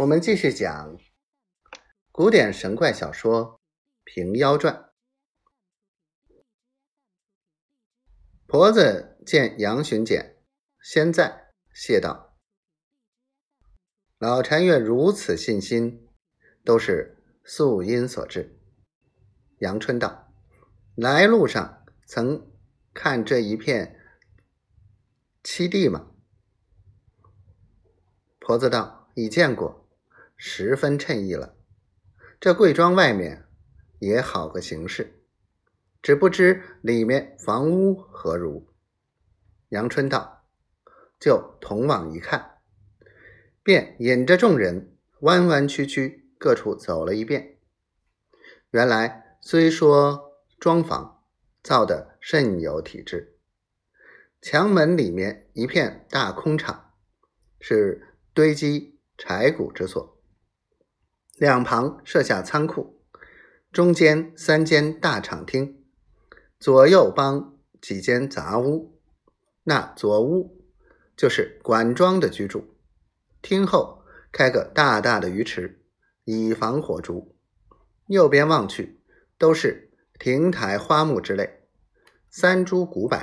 我们继续讲古典神怪小说《平妖传》。婆子见杨巡检先在，谢道：“老禅院如此信心，都是素因所致。”杨春道：“来路上曾看这一片七地吗？”婆子道：“已见过。”十分衬意了，这贵庄外面也好个形式，只不知里面房屋何如。杨春道：“就同往一看。”便引着众人弯弯曲曲各处走了一遍。原来虽说庄房造的甚有体制，墙门里面一片大空场，是堆积柴谷之所。两旁设下仓库，中间三间大敞厅，左右帮几间杂屋。那左屋就是管庄的居住，厅后开个大大的鱼池，以防火烛。右边望去，都是亭台花木之类，三株古柏，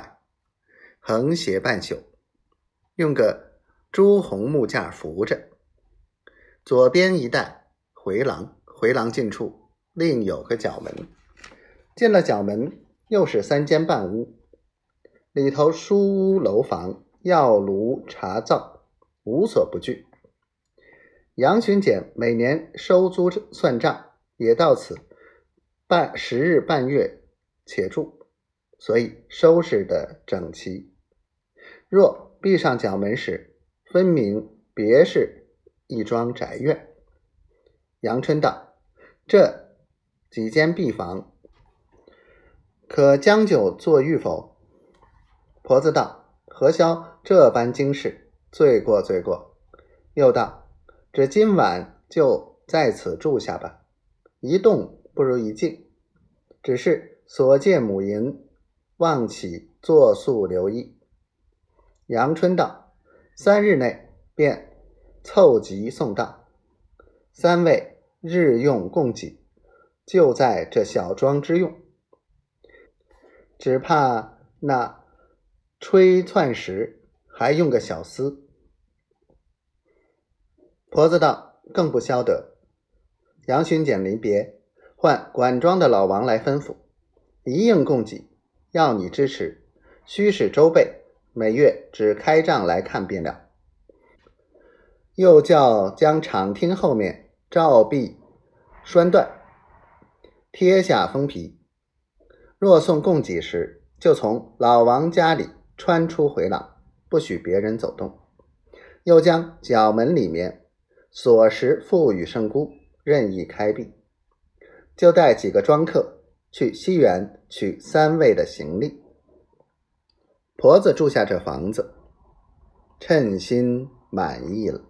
横斜半宿，用个朱红木架扶着。左边一带。回廊，回廊近处另有个角门。进了角门，又是三间半屋，里头书屋楼房、药炉茶灶，无所不具。杨巡检每年收租算账，也到此半十日半月且住，所以收拾的整齐。若闭上角门时，分明别是一桩宅院。杨春道：“这几间壁房，可将就坐浴否？”婆子道：“何消这般惊事？罪过罪过。”又道：“只今晚就在此住下吧，一动不如一静。只是所借母银，望起作速留意。”杨春道：“三日内便凑集送到。”三位日用供给，就在这小庄之用，只怕那吹窜时还用个小厮。婆子道：“更不消得。”杨巡检离别，唤管庄的老王来吩咐，一应供给，要你支持，须是周备，每月只开账来看便了。又叫将场厅后面。照壁栓断，贴下封皮。若送供给时，就从老王家里穿出回廊，不许别人走动。又将角门里面锁匙赋予圣姑，任意开闭。就带几个庄客去西园取三位的行李。婆子住下这房子，称心满意了。